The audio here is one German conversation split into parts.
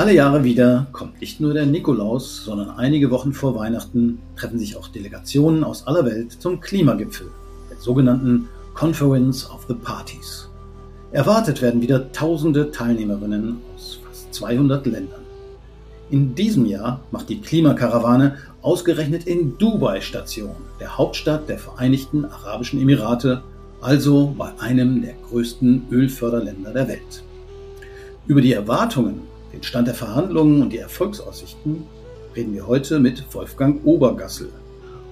Alle Jahre wieder kommt nicht nur der Nikolaus, sondern einige Wochen vor Weihnachten treffen sich auch Delegationen aus aller Welt zum Klimagipfel, der sogenannten Conference of the Parties. Erwartet werden wieder tausende Teilnehmerinnen aus fast 200 Ländern. In diesem Jahr macht die Klimakarawane ausgerechnet in Dubai Station, der Hauptstadt der Vereinigten Arabischen Emirate, also bei einem der größten Ölförderländer der Welt. Über die Erwartungen, den Stand der Verhandlungen und die Erfolgsaussichten reden wir heute mit Wolfgang Obergassel,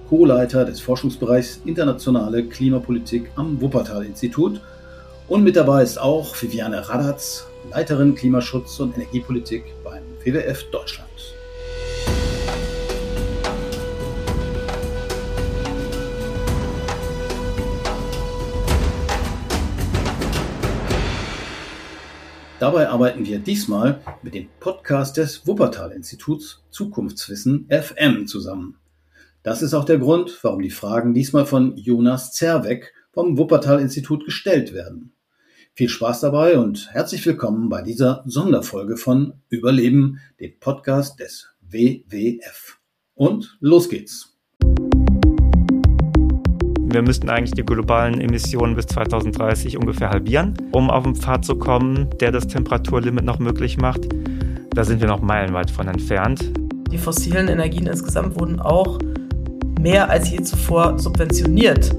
Co-Leiter des Forschungsbereichs Internationale Klimapolitik am Wuppertal-Institut. Und mit dabei ist auch Viviane Radatz, Leiterin Klimaschutz und Energiepolitik beim WWF Deutschland. Dabei arbeiten wir diesmal mit dem Podcast des Wuppertal-Instituts Zukunftswissen FM zusammen. Das ist auch der Grund, warum die Fragen diesmal von Jonas Zerweck vom Wuppertal-Institut gestellt werden. Viel Spaß dabei und herzlich willkommen bei dieser Sonderfolge von Überleben, dem Podcast des WWF. Und los geht's! Wir müssten eigentlich die globalen Emissionen bis 2030 ungefähr halbieren, um auf einen Pfad zu kommen, der das Temperaturlimit noch möglich macht. Da sind wir noch meilenweit von entfernt. Die fossilen Energien insgesamt wurden auch mehr als je zuvor subventioniert.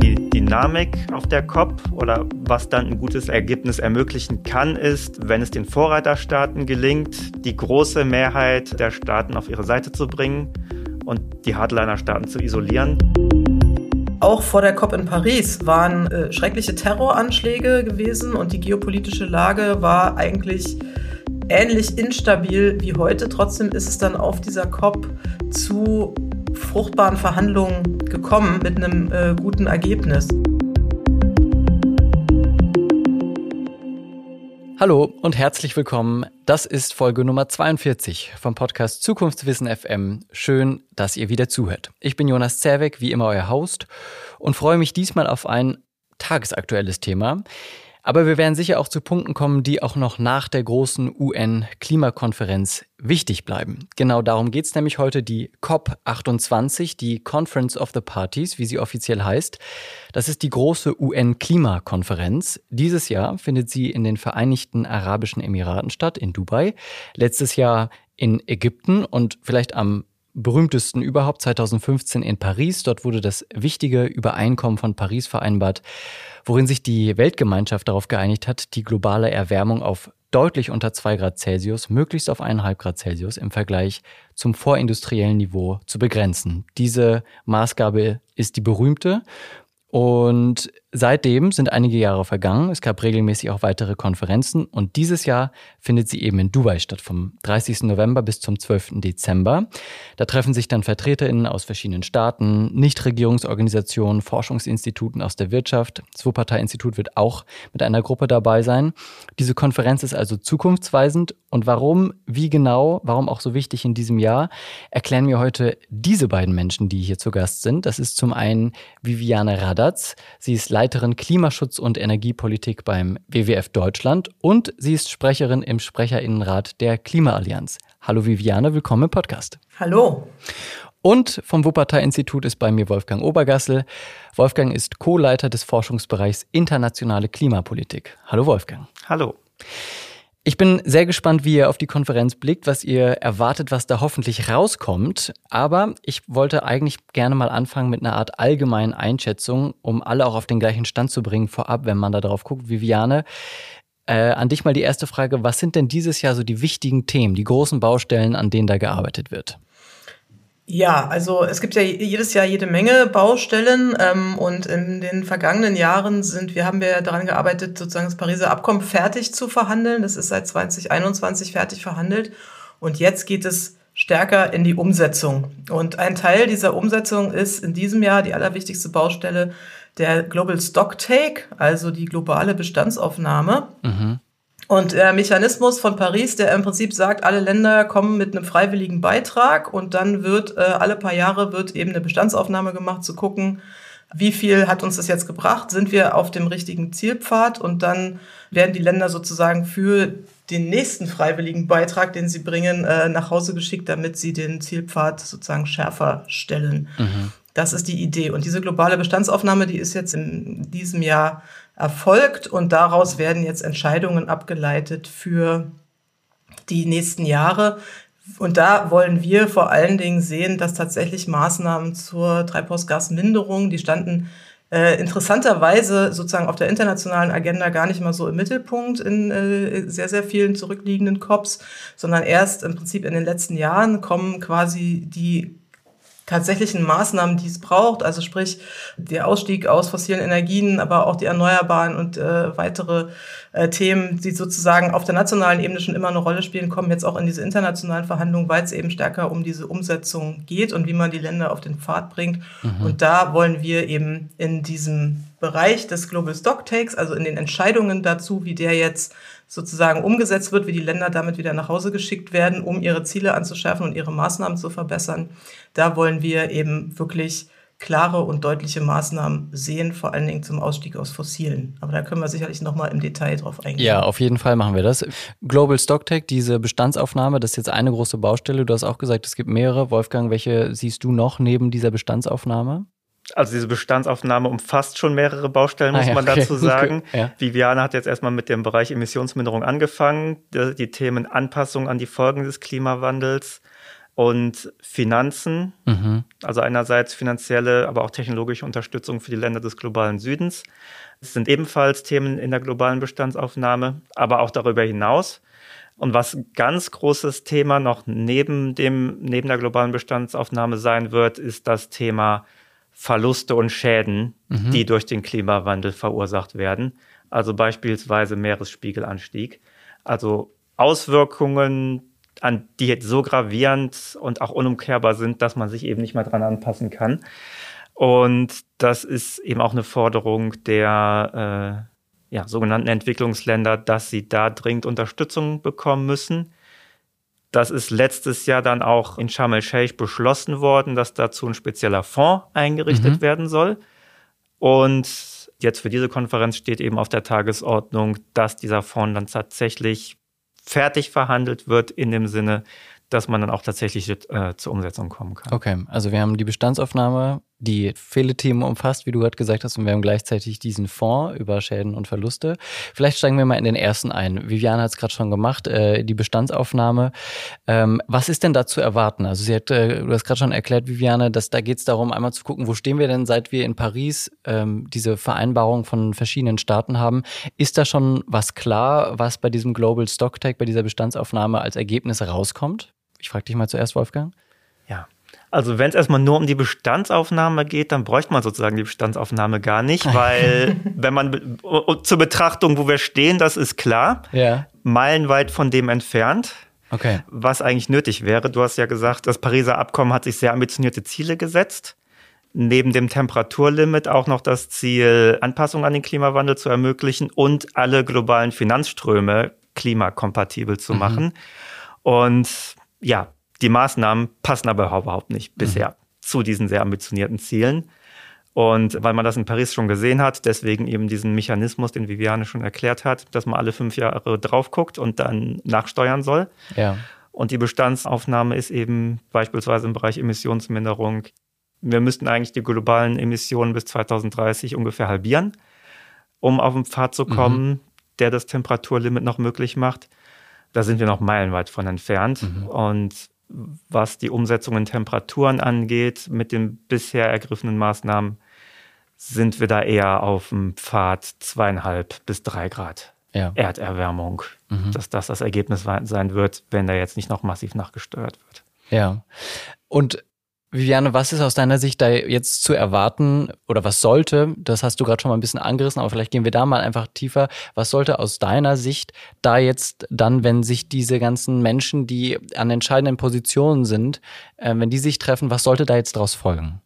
Die Dynamik auf der COP oder was dann ein gutes Ergebnis ermöglichen kann, ist, wenn es den Vorreiterstaaten gelingt, die große Mehrheit der Staaten auf ihre Seite zu bringen und die Hardliner-Staaten zu isolieren. Auch vor der COP in Paris waren äh, schreckliche Terroranschläge gewesen und die geopolitische Lage war eigentlich ähnlich instabil wie heute. Trotzdem ist es dann auf dieser COP zu fruchtbaren Verhandlungen gekommen mit einem äh, guten Ergebnis. Hallo und herzlich willkommen. Das ist Folge Nummer 42 vom Podcast Zukunftswissen FM. Schön, dass ihr wieder zuhört. Ich bin Jonas Zerweck, wie immer euer Host und freue mich diesmal auf ein tagesaktuelles Thema. Aber wir werden sicher auch zu Punkten kommen, die auch noch nach der großen UN-Klimakonferenz wichtig bleiben. Genau darum geht es nämlich heute, die COP28, die Conference of the Parties, wie sie offiziell heißt. Das ist die große UN-Klimakonferenz. Dieses Jahr findet sie in den Vereinigten Arabischen Emiraten statt, in Dubai. Letztes Jahr in Ägypten und vielleicht am berühmtesten überhaupt 2015 in Paris. Dort wurde das wichtige Übereinkommen von Paris vereinbart, worin sich die Weltgemeinschaft darauf geeinigt hat, die globale Erwärmung auf deutlich unter 2 Grad Celsius, möglichst auf 1,5 Grad Celsius im Vergleich zum vorindustriellen Niveau zu begrenzen. Diese Maßgabe ist die berühmte und seitdem sind einige Jahre vergangen. Es gab regelmäßig auch weitere Konferenzen und dieses Jahr findet sie eben in Dubai statt, vom 30. November bis zum 12. Dezember. Da treffen sich dann VertreterInnen aus verschiedenen Staaten, Nichtregierungsorganisationen, Forschungsinstituten aus der Wirtschaft. Das Wuppertal-Institut wird auch mit einer Gruppe dabei sein. Diese Konferenz ist also zukunftsweisend und warum, wie genau, warum auch so wichtig in diesem Jahr, erklären mir heute diese beiden Menschen, die hier zu Gast sind. Das ist zum einen Viviane Radatz. Sie ist Leiterin Klimaschutz und Energiepolitik beim WWF Deutschland und sie ist Sprecherin im Sprecherinnenrat der Klimaallianz. Hallo Viviane, willkommen im Podcast. Hallo. Und vom Wuppertal-Institut ist bei mir Wolfgang Obergassel. Wolfgang ist Co-Leiter des Forschungsbereichs Internationale Klimapolitik. Hallo Wolfgang. Hallo. Ich bin sehr gespannt, wie ihr auf die Konferenz blickt, was ihr erwartet, was da hoffentlich rauskommt. Aber ich wollte eigentlich gerne mal anfangen mit einer Art allgemeinen Einschätzung, um alle auch auf den gleichen Stand zu bringen vorab, wenn man da drauf guckt. Viviane, äh, an dich mal die erste Frage. Was sind denn dieses Jahr so die wichtigen Themen, die großen Baustellen, an denen da gearbeitet wird? Ja, also es gibt ja jedes Jahr jede Menge Baustellen ähm, und in den vergangenen Jahren sind wir haben wir daran gearbeitet, sozusagen das Pariser Abkommen fertig zu verhandeln. Das ist seit 2021 fertig verhandelt und jetzt geht es stärker in die Umsetzung. Und ein Teil dieser Umsetzung ist in diesem Jahr die allerwichtigste Baustelle der Global Stock Take, also die globale Bestandsaufnahme. Mhm. Und der Mechanismus von Paris, der im Prinzip sagt, alle Länder kommen mit einem freiwilligen Beitrag und dann wird äh, alle paar Jahre wird eben eine Bestandsaufnahme gemacht, zu gucken, wie viel hat uns das jetzt gebracht? Sind wir auf dem richtigen Zielpfad? Und dann werden die Länder sozusagen für den nächsten freiwilligen Beitrag, den sie bringen, äh, nach Hause geschickt, damit sie den Zielpfad sozusagen schärfer stellen. Mhm. Das ist die Idee. Und diese globale Bestandsaufnahme, die ist jetzt in diesem Jahr erfolgt und daraus werden jetzt Entscheidungen abgeleitet für die nächsten Jahre. Und da wollen wir vor allen Dingen sehen, dass tatsächlich Maßnahmen zur Treibhausgasminderung, die standen äh, interessanterweise sozusagen auf der internationalen Agenda gar nicht mal so im Mittelpunkt in äh, sehr, sehr vielen zurückliegenden COPs, sondern erst im Prinzip in den letzten Jahren kommen quasi die tatsächlichen Maßnahmen, die es braucht, also sprich der Ausstieg aus fossilen Energien, aber auch die Erneuerbaren und äh, weitere äh, Themen, die sozusagen auf der nationalen Ebene schon immer eine Rolle spielen, kommen jetzt auch in diese internationalen Verhandlungen, weil es eben stärker um diese Umsetzung geht und wie man die Länder auf den Pfad bringt. Mhm. Und da wollen wir eben in diesem Bereich des Global Stock Takes, also in den Entscheidungen dazu, wie der jetzt sozusagen umgesetzt wird, wie die Länder damit wieder nach Hause geschickt werden, um ihre Ziele anzuschärfen und ihre Maßnahmen zu verbessern. Da wollen wir eben wirklich klare und deutliche Maßnahmen sehen, vor allen Dingen zum Ausstieg aus Fossilen. Aber da können wir sicherlich nochmal im Detail drauf eingehen. Ja, auf jeden Fall machen wir das. Global Stocktech, diese Bestandsaufnahme, das ist jetzt eine große Baustelle. Du hast auch gesagt, es gibt mehrere. Wolfgang, welche siehst du noch neben dieser Bestandsaufnahme? Also diese Bestandsaufnahme umfasst schon mehrere Baustellen, muss ah, ja, man okay. dazu sagen. ja. Viviane hat jetzt erstmal mit dem Bereich Emissionsminderung angefangen. Die, Themen Anpassung an die Folgen des Klimawandels, und Finanzen, mhm. also einerseits finanzielle, aber auch technologische Unterstützung für die Länder des globalen Südens. Das sind ebenfalls Themen in der globalen Bestandsaufnahme, aber auch darüber hinaus. Und was ganz großes Thema noch neben dem, neben der globalen Bestandsaufnahme sein wird, ist das Thema Verluste und Schäden, mhm. die durch den Klimawandel verursacht werden. Also beispielsweise Meeresspiegelanstieg. Also Auswirkungen an die jetzt so gravierend und auch unumkehrbar sind, dass man sich eben nicht mehr dran anpassen kann. Und das ist eben auch eine Forderung der äh, ja, sogenannten Entwicklungsländer, dass sie da dringend Unterstützung bekommen müssen. Das ist letztes Jahr dann auch in Sharm el-Sheikh beschlossen worden, dass dazu ein spezieller Fonds eingerichtet mhm. werden soll. Und jetzt für diese Konferenz steht eben auf der Tagesordnung, dass dieser Fonds dann tatsächlich fertig verhandelt wird in dem Sinne, dass man dann auch tatsächlich äh, zur Umsetzung kommen kann. Okay, also wir haben die Bestandsaufnahme, die viele Themen umfasst, wie du gerade gesagt hast, und wir haben gleichzeitig diesen Fonds über Schäden und Verluste. Vielleicht steigen wir mal in den ersten ein. Viviane hat es gerade schon gemacht, äh, die Bestandsaufnahme. Ähm, was ist denn da zu erwarten? Also sie hat, äh, du hast gerade schon erklärt, Viviane, dass da geht es darum, einmal zu gucken, wo stehen wir denn, seit wir in Paris ähm, diese Vereinbarung von verschiedenen Staaten haben. Ist da schon was klar, was bei diesem Global Stocktake, bei dieser Bestandsaufnahme als Ergebnis rauskommt? Ich frage dich mal zuerst, Wolfgang. Also wenn es erstmal nur um die Bestandsaufnahme geht, dann bräuchte man sozusagen die Bestandsaufnahme gar nicht, weil wenn man zur Betrachtung, wo wir stehen, das ist klar, ja. meilenweit von dem entfernt. Okay. Was eigentlich nötig wäre. Du hast ja gesagt, das Pariser Abkommen hat sich sehr ambitionierte Ziele gesetzt. Neben dem Temperaturlimit auch noch das Ziel, Anpassung an den Klimawandel zu ermöglichen und alle globalen Finanzströme klimakompatibel zu mhm. machen. Und ja, die Maßnahmen passen aber überhaupt nicht bisher mhm. zu diesen sehr ambitionierten Zielen. Und weil man das in Paris schon gesehen hat, deswegen eben diesen Mechanismus, den Viviane schon erklärt hat, dass man alle fünf Jahre drauf guckt und dann nachsteuern soll. Ja. Und die Bestandsaufnahme ist eben beispielsweise im Bereich Emissionsminderung. Wir müssten eigentlich die globalen Emissionen bis 2030 ungefähr halbieren, um auf den Pfad zu kommen, mhm. der das Temperaturlimit noch möglich macht. Da sind wir noch meilenweit von entfernt. Mhm. Und was die Umsetzung in Temperaturen angeht, mit den bisher ergriffenen Maßnahmen, sind wir da eher auf dem Pfad zweieinhalb bis drei Grad ja. Erderwärmung, mhm. dass das das Ergebnis sein wird, wenn da jetzt nicht noch massiv nachgesteuert wird. Ja. Und Viviane, was ist aus deiner Sicht da jetzt zu erwarten oder was sollte, das hast du gerade schon mal ein bisschen angerissen, aber vielleicht gehen wir da mal einfach tiefer, was sollte aus deiner Sicht da jetzt dann, wenn sich diese ganzen Menschen, die an entscheidenden Positionen sind, äh, wenn die sich treffen, was sollte da jetzt daraus folgen?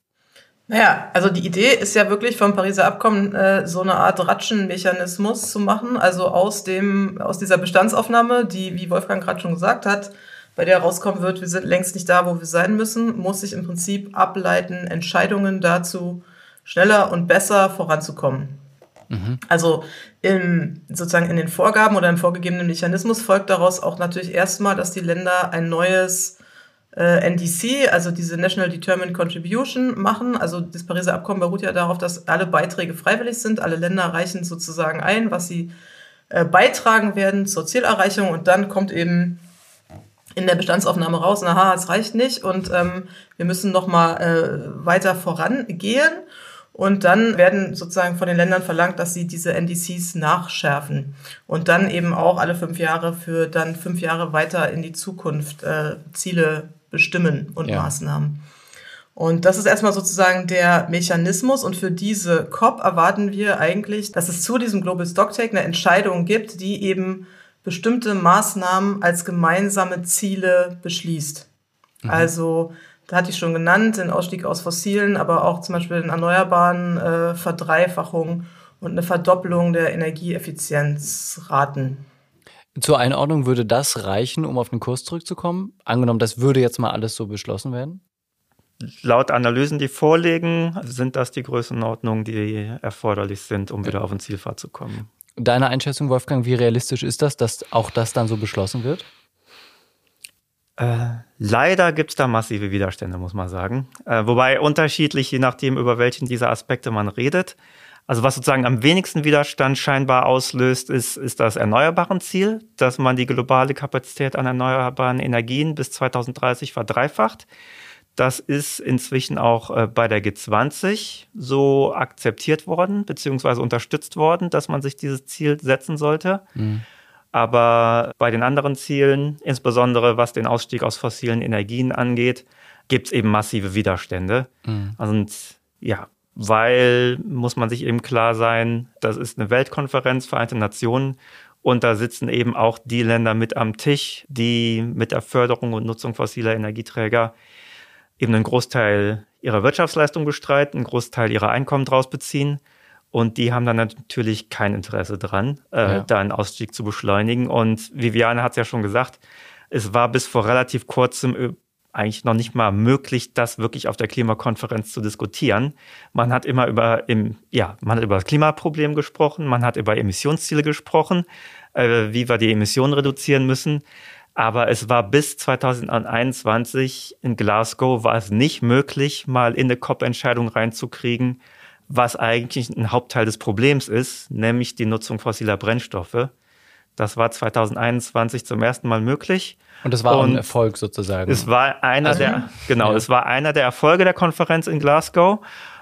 Naja, also die Idee ist ja wirklich vom Pariser Abkommen äh, so eine Art Ratschenmechanismus zu machen, also aus dem aus dieser Bestandsaufnahme, die wie Wolfgang gerade schon gesagt hat, bei der rauskommen wird, wir sind längst nicht da, wo wir sein müssen, muss sich im Prinzip ableiten, Entscheidungen dazu schneller und besser voranzukommen. Mhm. Also im, sozusagen in den Vorgaben oder im vorgegebenen Mechanismus folgt daraus auch natürlich erstmal, dass die Länder ein neues äh, NDC, also diese National Determined Contribution, machen. Also das Pariser Abkommen beruht ja darauf, dass alle Beiträge freiwillig sind. Alle Länder reichen sozusagen ein, was sie äh, beitragen werden zur Zielerreichung und dann kommt eben in der Bestandsaufnahme raus, naha, es reicht nicht und ähm, wir müssen nochmal äh, weiter vorangehen. Und dann werden sozusagen von den Ländern verlangt, dass sie diese NDCs nachschärfen und dann eben auch alle fünf Jahre für dann fünf Jahre weiter in die Zukunft äh, Ziele bestimmen und ja. Maßnahmen. Und das ist erstmal sozusagen der Mechanismus. Und für diese COP erwarten wir eigentlich, dass es zu diesem Global Stocktake eine Entscheidung gibt, die eben bestimmte Maßnahmen als gemeinsame Ziele beschließt. Mhm. Also, da hatte ich schon genannt, den Ausstieg aus Fossilen, aber auch zum Beispiel den Erneuerbaren äh, Verdreifachung und eine Verdoppelung der Energieeffizienzraten. Zur Einordnung würde das reichen, um auf den Kurs zurückzukommen? Angenommen, das würde jetzt mal alles so beschlossen werden? Laut Analysen, die vorliegen, sind das die Größenordnungen, die erforderlich sind, um wieder auf den Zielfahrt zu kommen. Deine Einschätzung, Wolfgang, wie realistisch ist das, dass auch das dann so beschlossen wird? Äh, leider gibt es da massive Widerstände, muss man sagen. Äh, wobei unterschiedlich, je nachdem, über welchen dieser Aspekte man redet. Also was sozusagen am wenigsten Widerstand scheinbar auslöst, ist, ist das erneuerbaren Ziel, dass man die globale Kapazität an erneuerbaren Energien bis 2030 verdreifacht. Das ist inzwischen auch äh, bei der G20 so akzeptiert worden, beziehungsweise unterstützt worden, dass man sich dieses Ziel setzen sollte. Mhm. Aber bei den anderen Zielen, insbesondere was den Ausstieg aus fossilen Energien angeht, gibt es eben massive Widerstände. Mhm. Und ja, weil muss man sich eben klar sein, das ist eine Weltkonferenz, Vereinte Nationen. Und da sitzen eben auch die Länder mit am Tisch, die mit der Förderung und Nutzung fossiler Energieträger eben einen Großteil ihrer Wirtschaftsleistung bestreiten, einen Großteil ihrer Einkommen daraus beziehen. Und die haben dann natürlich kein Interesse dran, äh, ja. da einen Ausstieg zu beschleunigen. Und Viviane hat es ja schon gesagt, es war bis vor relativ kurzem äh, eigentlich noch nicht mal möglich, das wirklich auf der Klimakonferenz zu diskutieren. Man hat immer über, im, ja, man hat über das Klimaproblem gesprochen, man hat über Emissionsziele gesprochen, äh, wie wir die Emissionen reduzieren müssen. Aber es war bis 2021 in Glasgow war es nicht möglich, mal in eine COP-Entscheidung reinzukriegen, was eigentlich ein Hauptteil des Problems ist, nämlich die Nutzung fossiler Brennstoffe. Das war 2021 zum ersten Mal möglich. Und es war und ein Erfolg sozusagen. Es war einer also, der, genau, ja. es war einer der Erfolge der Konferenz in Glasgow.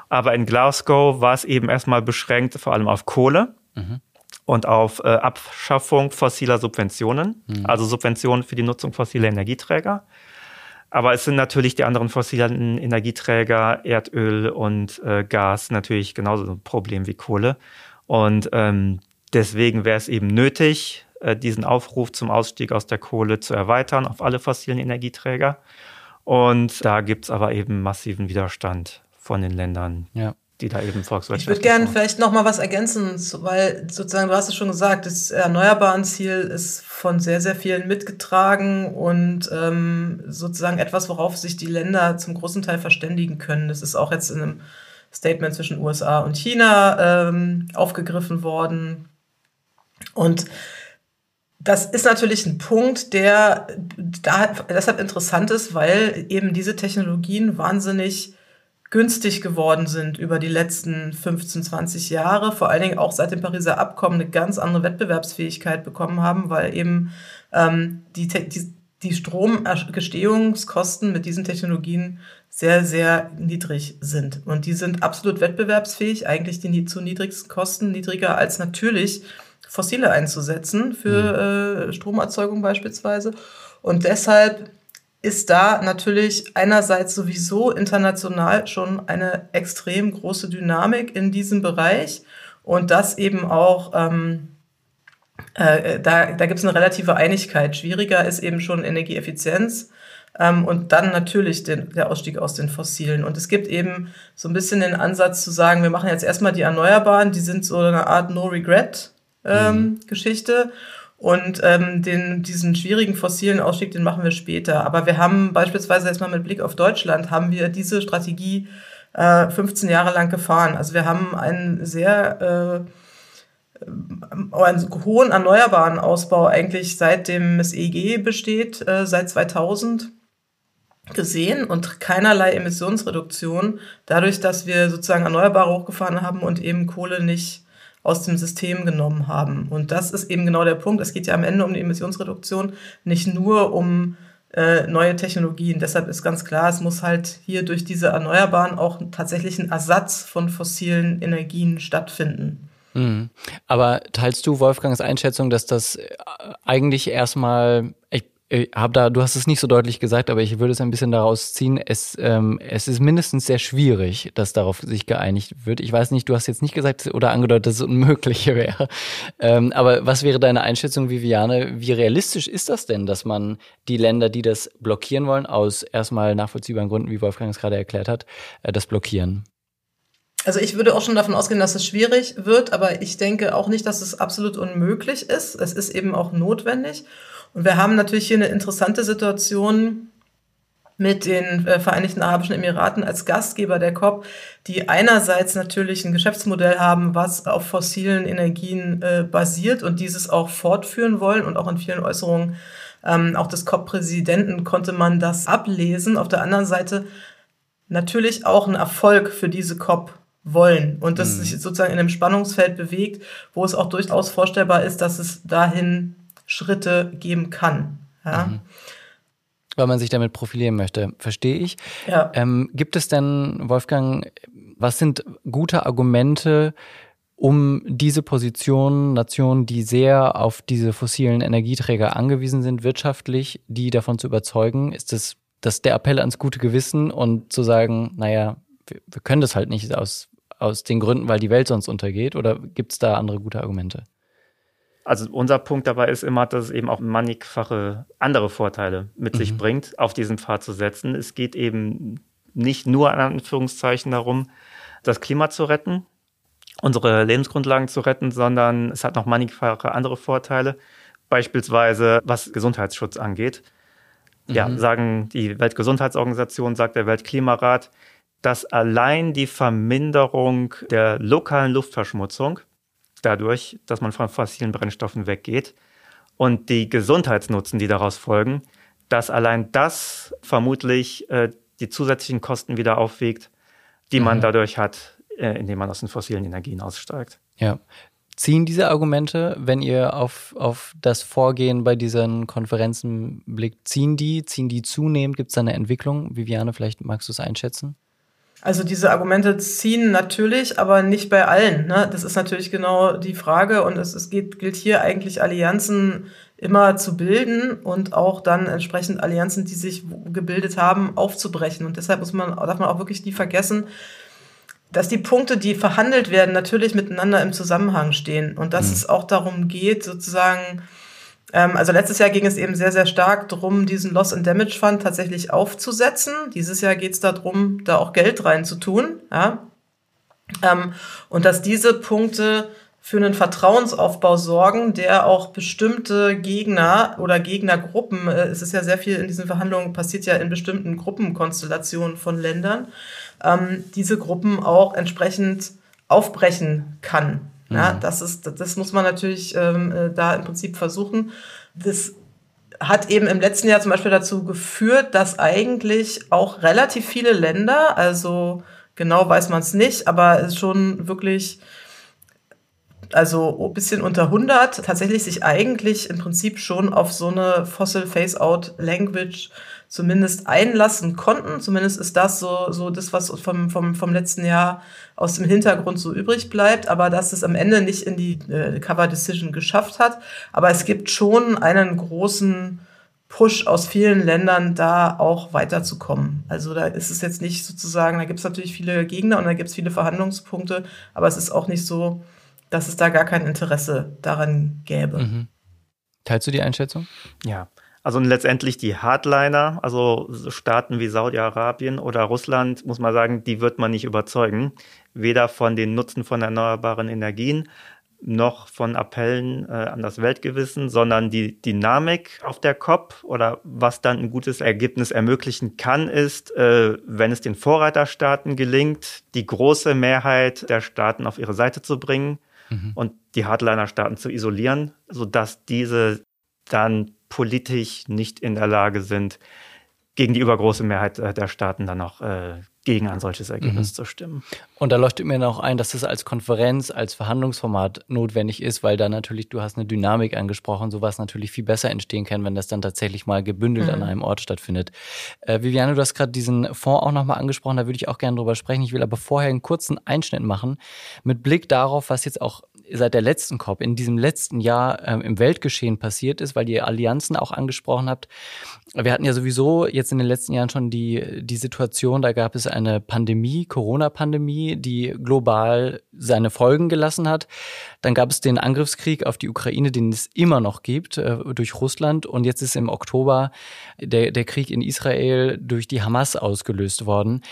Aber in Glasgow war es eben erstmal beschränkt, vor allem auf Kohle. Mhm und auf äh, Abschaffung fossiler Subventionen, mhm. also Subventionen für die Nutzung fossiler Energieträger. Aber es sind natürlich die anderen fossilen Energieträger, Erdöl und äh, Gas natürlich genauso ein Problem wie Kohle. Und ähm, deswegen wäre es eben nötig, äh, diesen Aufruf zum Ausstieg aus der Kohle zu erweitern auf alle fossilen Energieträger. Und da gibt es aber eben massiven Widerstand von den Ländern. Ja die da eben Volkswirtschaft. Ich würde gerne vielleicht noch mal was ergänzen, weil sozusagen du hast es schon gesagt, das erneuerbaren Ziel ist von sehr sehr vielen mitgetragen und ähm, sozusagen etwas, worauf sich die Länder zum großen Teil verständigen können. Das ist auch jetzt in einem Statement zwischen USA und China ähm, aufgegriffen worden und das ist natürlich ein Punkt, der da deshalb interessant ist, weil eben diese Technologien wahnsinnig günstig geworden sind über die letzten 15, 20 Jahre, vor allen Dingen auch seit dem Pariser Abkommen eine ganz andere Wettbewerbsfähigkeit bekommen haben, weil eben ähm, die, die, die Stromgestehungskosten mit diesen Technologien sehr, sehr niedrig sind. Und die sind absolut wettbewerbsfähig, eigentlich die zu niedrigsten Kosten, niedriger als natürlich fossile einzusetzen für mhm. äh, Stromerzeugung beispielsweise. Und deshalb ist da natürlich einerseits sowieso international schon eine extrem große Dynamik in diesem Bereich und das eben auch, ähm, äh, da, da gibt es eine relative Einigkeit. Schwieriger ist eben schon Energieeffizienz ähm, und dann natürlich den, der Ausstieg aus den Fossilen. Und es gibt eben so ein bisschen den Ansatz zu sagen, wir machen jetzt erstmal die Erneuerbaren, die sind so eine Art No-Regret-Geschichte. Ähm, mhm. Und ähm, den, diesen schwierigen fossilen Ausstieg, den machen wir später. Aber wir haben beispielsweise jetzt mal mit Blick auf Deutschland, haben wir diese Strategie äh, 15 Jahre lang gefahren. Also wir haben einen sehr äh, einen hohen erneuerbaren Ausbau eigentlich seitdem es EG besteht, äh, seit 2000 gesehen und keinerlei Emissionsreduktion, dadurch, dass wir sozusagen Erneuerbare hochgefahren haben und eben Kohle nicht aus dem System genommen haben. Und das ist eben genau der Punkt. Es geht ja am Ende um die Emissionsreduktion, nicht nur um äh, neue Technologien. Deshalb ist ganz klar, es muss halt hier durch diese Erneuerbaren auch tatsächlich ein Ersatz von fossilen Energien stattfinden. Mhm. Aber teilst du Wolfgangs Einschätzung, dass das äh, eigentlich erstmal, ich ich hab da, du hast es nicht so deutlich gesagt, aber ich würde es ein bisschen daraus ziehen. Es, ähm, es ist mindestens sehr schwierig, dass darauf sich geeinigt wird. Ich weiß nicht, du hast jetzt nicht gesagt oder angedeutet, dass es unmöglich wäre. Ähm, aber was wäre deine Einschätzung, Viviane? Wie realistisch ist das denn, dass man die Länder, die das blockieren wollen, aus erstmal nachvollziehbaren Gründen, wie Wolfgang es gerade erklärt hat, äh, das blockieren? Also ich würde auch schon davon ausgehen, dass es schwierig wird, aber ich denke auch nicht, dass es absolut unmöglich ist. Es ist eben auch notwendig. Und wir haben natürlich hier eine interessante Situation mit den äh, Vereinigten Arabischen Emiraten als Gastgeber der COP, die einerseits natürlich ein Geschäftsmodell haben, was auf fossilen Energien äh, basiert und dieses auch fortführen wollen und auch in vielen Äußerungen ähm, auch des COP-Präsidenten konnte man das ablesen. Auf der anderen Seite natürlich auch ein Erfolg für diese COP wollen und das mhm. sich sozusagen in einem Spannungsfeld bewegt, wo es auch durchaus vorstellbar ist, dass es dahin Schritte geben kann. Ja? Mhm. Weil man sich damit profilieren möchte, verstehe ich. Ja. Ähm, gibt es denn, Wolfgang, was sind gute Argumente, um diese Position, Nationen, die sehr auf diese fossilen Energieträger angewiesen sind, wirtschaftlich, die davon zu überzeugen? Ist das, das der Appell ans gute Gewissen und zu sagen, naja, wir, wir können das halt nicht aus, aus den Gründen, weil die Welt sonst untergeht? Oder gibt es da andere gute Argumente? Also unser Punkt dabei ist immer, dass es eben auch mannigfache andere Vorteile mit mhm. sich bringt, auf diesen Pfad zu setzen. Es geht eben nicht nur in Anführungszeichen darum, das Klima zu retten, unsere Lebensgrundlagen zu retten, sondern es hat noch mannigfache andere Vorteile, beispielsweise was Gesundheitsschutz angeht. Mhm. Ja, sagen die Weltgesundheitsorganisation, sagt der Weltklimarat, dass allein die Verminderung der lokalen Luftverschmutzung dadurch, dass man von fossilen Brennstoffen weggeht und die Gesundheitsnutzen, die daraus folgen, dass allein das vermutlich äh, die zusätzlichen Kosten wieder aufwiegt, die mhm. man dadurch hat, äh, indem man aus den fossilen Energien aussteigt. Ja. Ziehen diese Argumente, wenn ihr auf, auf das Vorgehen bei diesen Konferenzen blickt, ziehen die, ziehen die zunehmend? Gibt es da eine Entwicklung? Viviane, vielleicht magst du es einschätzen? Also diese Argumente ziehen natürlich, aber nicht bei allen. Ne? Das ist natürlich genau die Frage und es, es geht, gilt hier eigentlich Allianzen immer zu bilden und auch dann entsprechend Allianzen, die sich gebildet haben, aufzubrechen. Und deshalb muss man, darf man auch wirklich nie vergessen, dass die Punkte, die verhandelt werden, natürlich miteinander im Zusammenhang stehen und dass mhm. es auch darum geht, sozusagen also letztes Jahr ging es eben sehr, sehr stark darum, diesen Loss and Damage Fund tatsächlich aufzusetzen. Dieses Jahr geht es darum, da auch Geld rein zu tun. Ja? Ähm, und dass diese Punkte für einen Vertrauensaufbau sorgen, der auch bestimmte Gegner oder Gegnergruppen, äh, es ist ja sehr viel in diesen Verhandlungen passiert ja in bestimmten Gruppenkonstellationen von Ländern, ähm, diese Gruppen auch entsprechend aufbrechen kann. Ja, mhm. das ist, das muss man natürlich ähm, äh, da im Prinzip versuchen. Das hat eben im letzten Jahr zum Beispiel dazu geführt, dass eigentlich auch relativ viele Länder, also genau weiß man es nicht, aber es schon wirklich also ein bisschen unter 100, tatsächlich sich eigentlich im Prinzip schon auf so eine Fossil Phase-Out Language zumindest einlassen konnten. Zumindest ist das so, so das, was vom, vom, vom letzten Jahr aus dem Hintergrund so übrig bleibt, aber dass es am Ende nicht in die äh, Cover Decision geschafft hat. Aber es gibt schon einen großen Push aus vielen Ländern, da auch weiterzukommen. Also da ist es jetzt nicht sozusagen, da gibt es natürlich viele Gegner und da gibt es viele Verhandlungspunkte, aber es ist auch nicht so, dass es da gar kein Interesse daran gäbe. Mhm. Teilst du die Einschätzung? Ja, also letztendlich die Hardliner, also Staaten wie Saudi-Arabien oder Russland, muss man sagen, die wird man nicht überzeugen. Weder von den Nutzen von erneuerbaren Energien noch von Appellen äh, an das Weltgewissen, sondern die Dynamik auf der COP oder was dann ein gutes Ergebnis ermöglichen kann, ist, äh, wenn es den Vorreiterstaaten gelingt, die große Mehrheit der Staaten auf ihre Seite zu bringen mhm. und die Hardliner-Staaten zu isolieren, sodass diese dann politisch nicht in der Lage sind, gegen die übergroße Mehrheit äh, der Staaten dann auch äh, gegen ein solches Ergebnis mhm. zu stimmen. Und da leuchtet mir noch ein, dass das als Konferenz, als Verhandlungsformat notwendig ist, weil da natürlich, du hast eine Dynamik angesprochen, sowas natürlich viel besser entstehen kann, wenn das dann tatsächlich mal gebündelt mhm. an einem Ort stattfindet. Äh, Viviane, du hast gerade diesen Fonds auch nochmal angesprochen, da würde ich auch gerne drüber sprechen. Ich will aber vorher einen kurzen Einschnitt machen mit Blick darauf, was jetzt auch seit der letzten COP, in diesem letzten Jahr ähm, im Weltgeschehen passiert ist, weil ihr Allianzen auch angesprochen habt. Wir hatten ja sowieso jetzt in den letzten Jahren schon die, die Situation, da gab es eine Pandemie, Corona-Pandemie, die global seine Folgen gelassen hat. Dann gab es den Angriffskrieg auf die Ukraine, den es immer noch gibt, äh, durch Russland. Und jetzt ist im Oktober der, der Krieg in Israel durch die Hamas ausgelöst worden.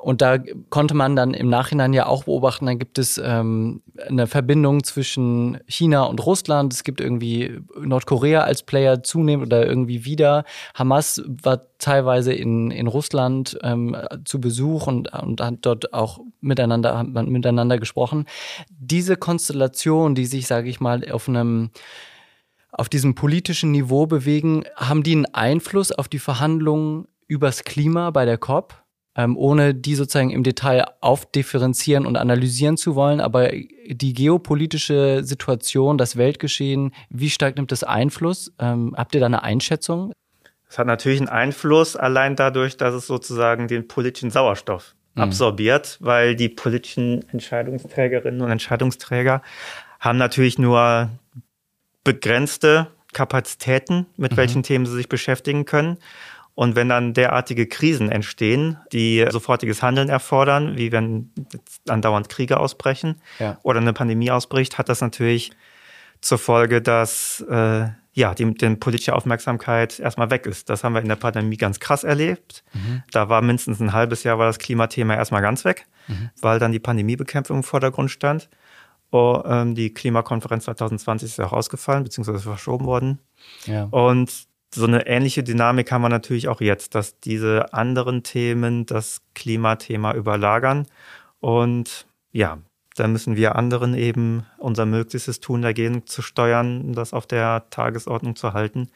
Und da konnte man dann im Nachhinein ja auch beobachten, da gibt es ähm, eine Verbindung zwischen China und Russland. Es gibt irgendwie Nordkorea als Player zunehmend oder irgendwie wieder. Hamas war teilweise in, in Russland ähm, zu Besuch und, und hat dort auch miteinander, hat man miteinander gesprochen. Diese Konstellation, die sich, sage ich mal, auf einem auf diesem politischen Niveau bewegen, haben die einen Einfluss auf die Verhandlungen übers Klima bei der COP? Ähm, ohne die sozusagen im Detail aufdifferenzieren und analysieren zu wollen. Aber die geopolitische Situation, das Weltgeschehen, wie stark nimmt das Einfluss? Ähm, habt ihr da eine Einschätzung? Es hat natürlich einen Einfluss allein dadurch, dass es sozusagen den politischen Sauerstoff mhm. absorbiert, weil die politischen Entscheidungsträgerinnen und Entscheidungsträger haben natürlich nur begrenzte Kapazitäten, mit mhm. welchen Themen sie sich beschäftigen können. Und wenn dann derartige Krisen entstehen, die sofortiges Handeln erfordern, wie wenn andauernd Kriege ausbrechen ja. oder eine Pandemie ausbricht, hat das natürlich zur Folge, dass äh, ja, die, die politische Aufmerksamkeit erstmal weg ist. Das haben wir in der Pandemie ganz krass erlebt. Mhm. Da war mindestens ein halbes Jahr war das Klimathema erstmal ganz weg, mhm. weil dann die Pandemiebekämpfung im Vordergrund stand. Oh, ähm, die Klimakonferenz 2020 ist ja auch ausgefallen, beziehungsweise verschoben worden. Ja. Und so eine ähnliche Dynamik haben wir natürlich auch jetzt, dass diese anderen Themen das Klimathema überlagern. Und ja, da müssen wir anderen eben unser Möglichstes tun, dagegen zu steuern, das auf der Tagesordnung zu halten,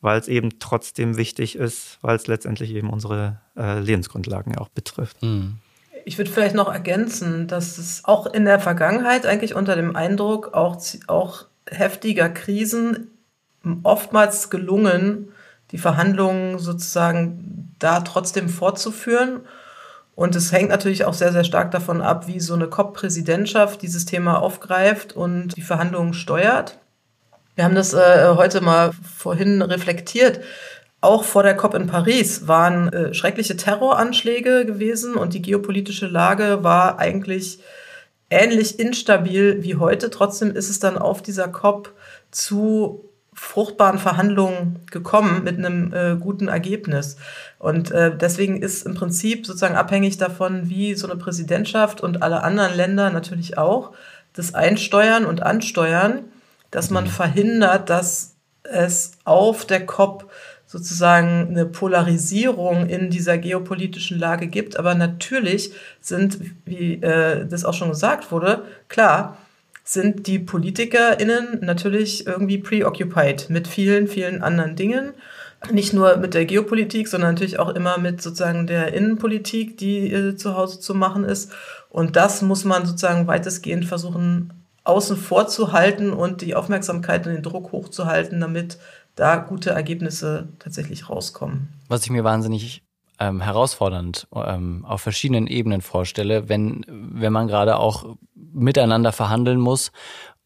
weil es eben trotzdem wichtig ist, weil es letztendlich eben unsere äh, Lebensgrundlagen auch betrifft. Mhm. Ich würde vielleicht noch ergänzen, dass es auch in der Vergangenheit eigentlich unter dem Eindruck auch, auch heftiger Krisen oftmals gelungen, die Verhandlungen sozusagen da trotzdem fortzuführen. Und es hängt natürlich auch sehr, sehr stark davon ab, wie so eine COP-Präsidentschaft dieses Thema aufgreift und die Verhandlungen steuert. Wir haben das äh, heute mal vorhin reflektiert. Auch vor der COP in Paris waren äh, schreckliche Terroranschläge gewesen und die geopolitische Lage war eigentlich ähnlich instabil wie heute. Trotzdem ist es dann auf dieser COP zu fruchtbaren Verhandlungen gekommen mit einem äh, guten Ergebnis. Und äh, deswegen ist im Prinzip sozusagen abhängig davon, wie so eine Präsidentschaft und alle anderen Länder natürlich auch das einsteuern und ansteuern, dass man mhm. verhindert, dass es auf der COP sozusagen eine Polarisierung in dieser geopolitischen Lage gibt. Aber natürlich sind, wie äh, das auch schon gesagt wurde, klar, sind die PolitikerInnen natürlich irgendwie preoccupied mit vielen, vielen anderen Dingen. Nicht nur mit der Geopolitik, sondern natürlich auch immer mit sozusagen der Innenpolitik, die äh, zu Hause zu machen ist. Und das muss man sozusagen weitestgehend versuchen, außen vor zu halten und die Aufmerksamkeit und den Druck hochzuhalten, damit da gute Ergebnisse tatsächlich rauskommen. Was ich mir wahnsinnig ähm, herausfordernd ähm, auf verschiedenen Ebenen vorstelle, wenn, wenn man gerade auch miteinander verhandeln muss,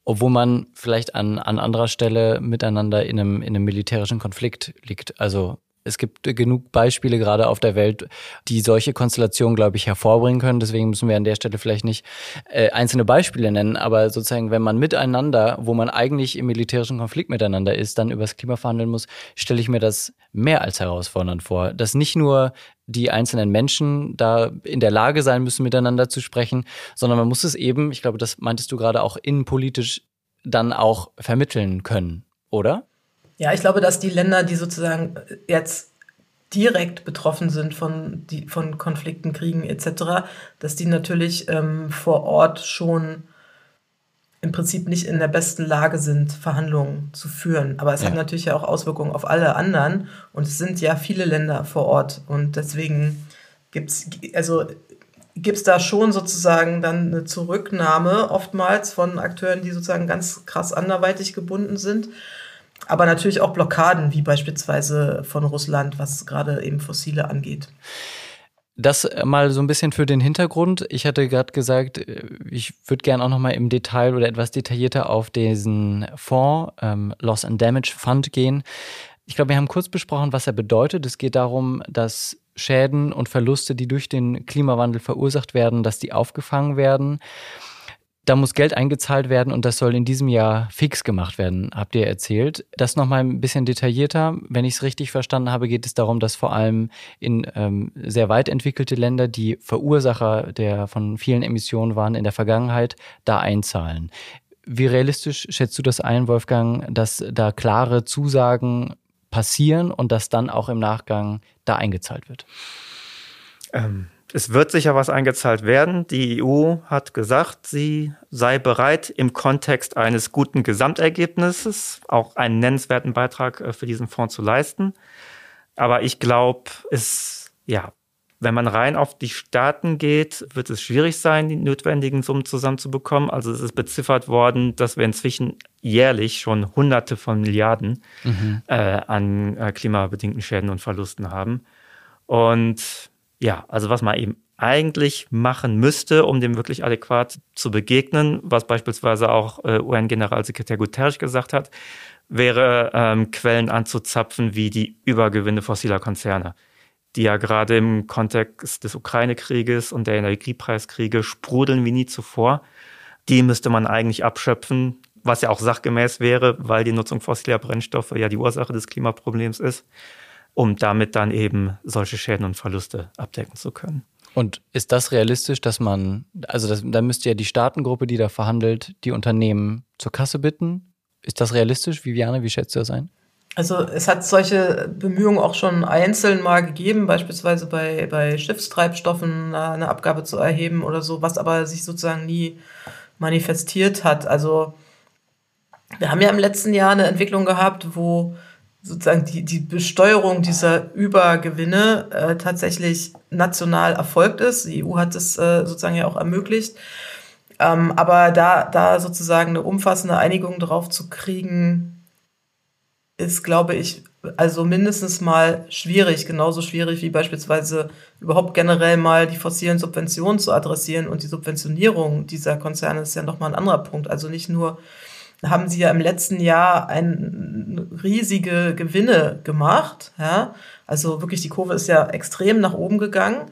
obwohl man vielleicht an, an anderer Stelle miteinander in einem, in einem militärischen Konflikt liegt. Also es gibt genug Beispiele gerade auf der Welt, die solche Konstellationen, glaube ich, hervorbringen können. Deswegen müssen wir an der Stelle vielleicht nicht äh, einzelne Beispiele nennen, aber sozusagen, wenn man miteinander, wo man eigentlich im militärischen Konflikt miteinander ist, dann über das Klima verhandeln muss, stelle ich mir das mehr als herausfordernd vor. Dass nicht nur die einzelnen Menschen da in der Lage sein müssen, miteinander zu sprechen, sondern man muss es eben, ich glaube, das meintest du gerade auch innenpolitisch dann auch vermitteln können, oder? Ja, ich glaube, dass die Länder, die sozusagen jetzt direkt betroffen sind von, die, von Konflikten, Kriegen etc., dass die natürlich ähm, vor Ort schon im Prinzip nicht in der besten Lage sind, Verhandlungen zu führen. Aber es ja. hat natürlich ja auch Auswirkungen auf alle anderen. Und es sind ja viele Länder vor Ort. Und deswegen gibt es, also gibt es da schon sozusagen dann eine Zurücknahme oftmals von Akteuren, die sozusagen ganz krass anderweitig gebunden sind. Aber natürlich auch Blockaden, wie beispielsweise von Russland, was gerade eben Fossile angeht. Das mal so ein bisschen für den Hintergrund. Ich hatte gerade gesagt, äh, ich würde gerne auch noch mal im Detail oder etwas detaillierter auf diesen Fonds ähm, Loss and Damage Fund gehen. Ich glaube, wir haben kurz besprochen, was er bedeutet. Es geht darum, dass Schäden und Verluste, die durch den Klimawandel verursacht werden, dass die aufgefangen werden. Da muss Geld eingezahlt werden und das soll in diesem Jahr fix gemacht werden, habt ihr erzählt. Das nochmal ein bisschen detaillierter. Wenn ich es richtig verstanden habe, geht es darum, dass vor allem in ähm, sehr weit entwickelte Länder, die Verursacher der von vielen Emissionen waren in der Vergangenheit, da einzahlen. Wie realistisch schätzt du das ein, Wolfgang, dass da klare Zusagen passieren und dass dann auch im Nachgang da eingezahlt wird? Ähm, es wird sicher was eingezahlt werden. Die EU hat gesagt, sie sei bereit, im Kontext eines guten Gesamtergebnisses auch einen nennenswerten Beitrag äh, für diesen Fonds zu leisten. Aber ich glaube, es, ja, wenn man rein auf die Staaten geht, wird es schwierig sein, die notwendigen Summen zusammenzubekommen. Also es ist beziffert worden, dass wir inzwischen jährlich schon Hunderte von Milliarden mhm. äh, an äh, klimabedingten Schäden und Verlusten haben. Und ja, also was man eben eigentlich machen müsste, um dem wirklich adäquat zu begegnen, was beispielsweise auch äh, UN-Generalsekretär Guterres gesagt hat, wäre ähm, Quellen anzuzapfen wie die Übergewinne fossiler Konzerne, die ja gerade im Kontext des Ukraine-Krieges und der Energiepreiskriege sprudeln wie nie zuvor. Die müsste man eigentlich abschöpfen, was ja auch sachgemäß wäre, weil die Nutzung fossiler Brennstoffe ja die Ursache des Klimaproblems ist um damit dann eben solche Schäden und Verluste abdecken zu können. Und ist das realistisch, dass man, also das, da müsste ja die Staatengruppe, die da verhandelt, die Unternehmen zur Kasse bitten? Ist das realistisch? Viviane, wie schätzt du das ein? Also es hat solche Bemühungen auch schon einzeln mal gegeben, beispielsweise bei, bei Schiffstreibstoffen eine Abgabe zu erheben oder so, was aber sich sozusagen nie manifestiert hat. Also wir haben ja im letzten Jahr eine Entwicklung gehabt, wo sozusagen die, die Besteuerung dieser Übergewinne äh, tatsächlich national erfolgt ist. Die EU hat es äh, sozusagen ja auch ermöglicht. Ähm, aber da, da sozusagen eine umfassende Einigung drauf zu kriegen, ist, glaube ich, also mindestens mal schwierig, genauso schwierig wie beispielsweise überhaupt generell mal die fossilen Subventionen zu adressieren und die Subventionierung dieser Konzerne ist ja nochmal ein anderer Punkt. Also nicht nur haben sie ja im letzten Jahr ein, riesige Gewinne gemacht. Ja? Also wirklich, die Kurve ist ja extrem nach oben gegangen,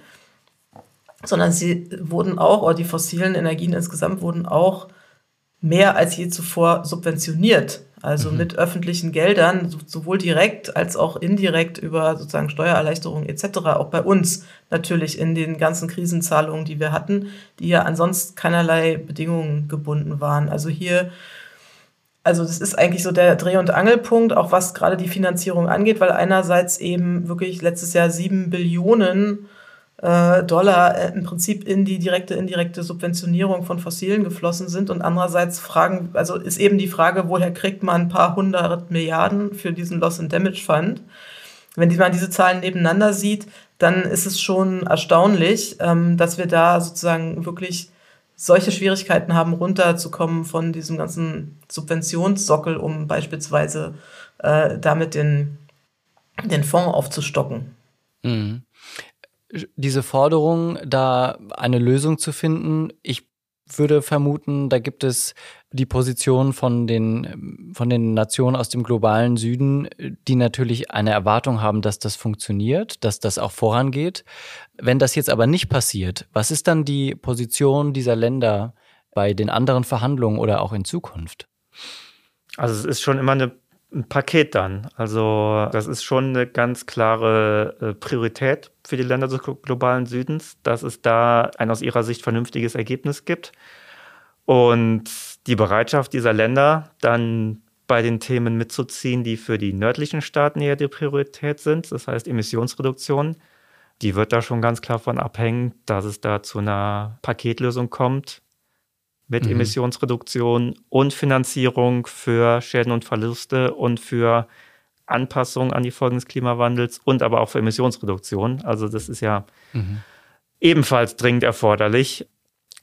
sondern sie wurden auch, oder die fossilen Energien insgesamt wurden auch mehr als je zuvor subventioniert. Also mhm. mit öffentlichen Geldern, sowohl direkt als auch indirekt über sozusagen Steuererleichterungen etc. Auch bei uns natürlich in den ganzen Krisenzahlungen, die wir hatten, die ja ansonsten keinerlei Bedingungen gebunden waren. Also hier also das ist eigentlich so der Dreh- und Angelpunkt, auch was gerade die Finanzierung angeht, weil einerseits eben wirklich letztes Jahr sieben Billionen äh, Dollar äh, im Prinzip in die direkte, indirekte Subventionierung von Fossilen geflossen sind und andererseits fragen, also ist eben die Frage, woher kriegt man ein paar hundert Milliarden für diesen Loss and Damage Fund? Wenn man diese Zahlen nebeneinander sieht, dann ist es schon erstaunlich, ähm, dass wir da sozusagen wirklich solche Schwierigkeiten haben, runterzukommen von diesem ganzen Subventionssockel, um beispielsweise äh, damit den, den Fonds aufzustocken. Mhm. Diese Forderung, da eine Lösung zu finden, ich würde vermuten, da gibt es die Position von den, von den Nationen aus dem globalen Süden, die natürlich eine Erwartung haben, dass das funktioniert, dass das auch vorangeht. Wenn das jetzt aber nicht passiert, was ist dann die Position dieser Länder bei den anderen Verhandlungen oder auch in Zukunft? Also es ist schon immer eine, ein Paket dann. Also das ist schon eine ganz klare äh, Priorität für die Länder des globalen Südens, dass es da ein aus ihrer Sicht vernünftiges Ergebnis gibt. Und die Bereitschaft dieser Länder, dann bei den Themen mitzuziehen, die für die nördlichen Staaten eher die Priorität sind, das heißt Emissionsreduktion, die wird da schon ganz klar von abhängen, dass es da zu einer Paketlösung kommt mit mhm. Emissionsreduktion und Finanzierung für Schäden und Verluste und für Anpassung an die Folgen des Klimawandels und aber auch für Emissionsreduktion. Also das ist ja mhm. ebenfalls dringend erforderlich.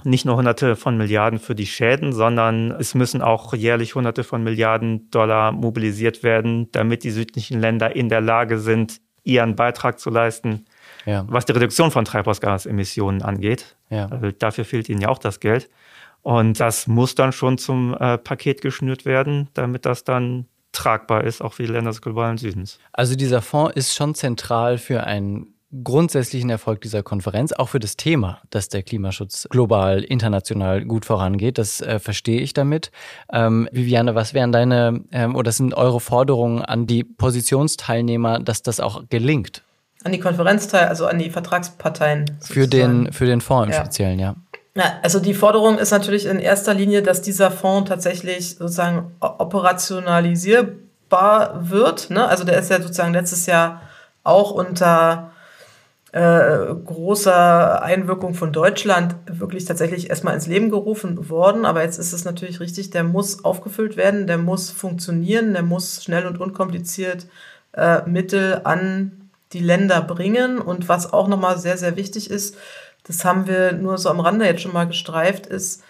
Nicht nur Hunderte von Milliarden für die Schäden, sondern es müssen auch jährlich Hunderte von Milliarden Dollar mobilisiert werden, damit die südlichen Länder in der Lage sind, ihren Beitrag zu leisten, ja. was die Reduktion von Treibhausgasemissionen angeht. Ja. Also dafür fehlt ihnen ja auch das Geld. Und das muss dann schon zum äh, Paket geschnürt werden, damit das dann tragbar ist, auch für die Länder des globalen Südens. Also dieser Fonds ist schon zentral für einen grundsätzlichen Erfolg dieser Konferenz, auch für das Thema, dass der Klimaschutz global, international gut vorangeht. Das äh, verstehe ich damit. Ähm, Viviane, was wären deine ähm, oder sind eure Forderungen an die Positionsteilnehmer, dass das auch gelingt? An die Konferenzteil, also an die Vertragsparteien. Sozusagen. Für den, für den Fonds im ja. Speziellen, ja. Ja, also die Forderung ist natürlich in erster Linie, dass dieser Fonds tatsächlich sozusagen operationalisierbar wird. Ne? Also der ist ja sozusagen letztes Jahr auch unter äh, großer Einwirkung von Deutschland wirklich tatsächlich erstmal ins Leben gerufen worden. Aber jetzt ist es natürlich richtig, der muss aufgefüllt werden, der muss funktionieren, der muss schnell und unkompliziert äh, Mittel an die Länder bringen. Und was auch nochmal sehr, sehr wichtig ist, das haben wir nur so am Rande jetzt schon mal gestreift, ist,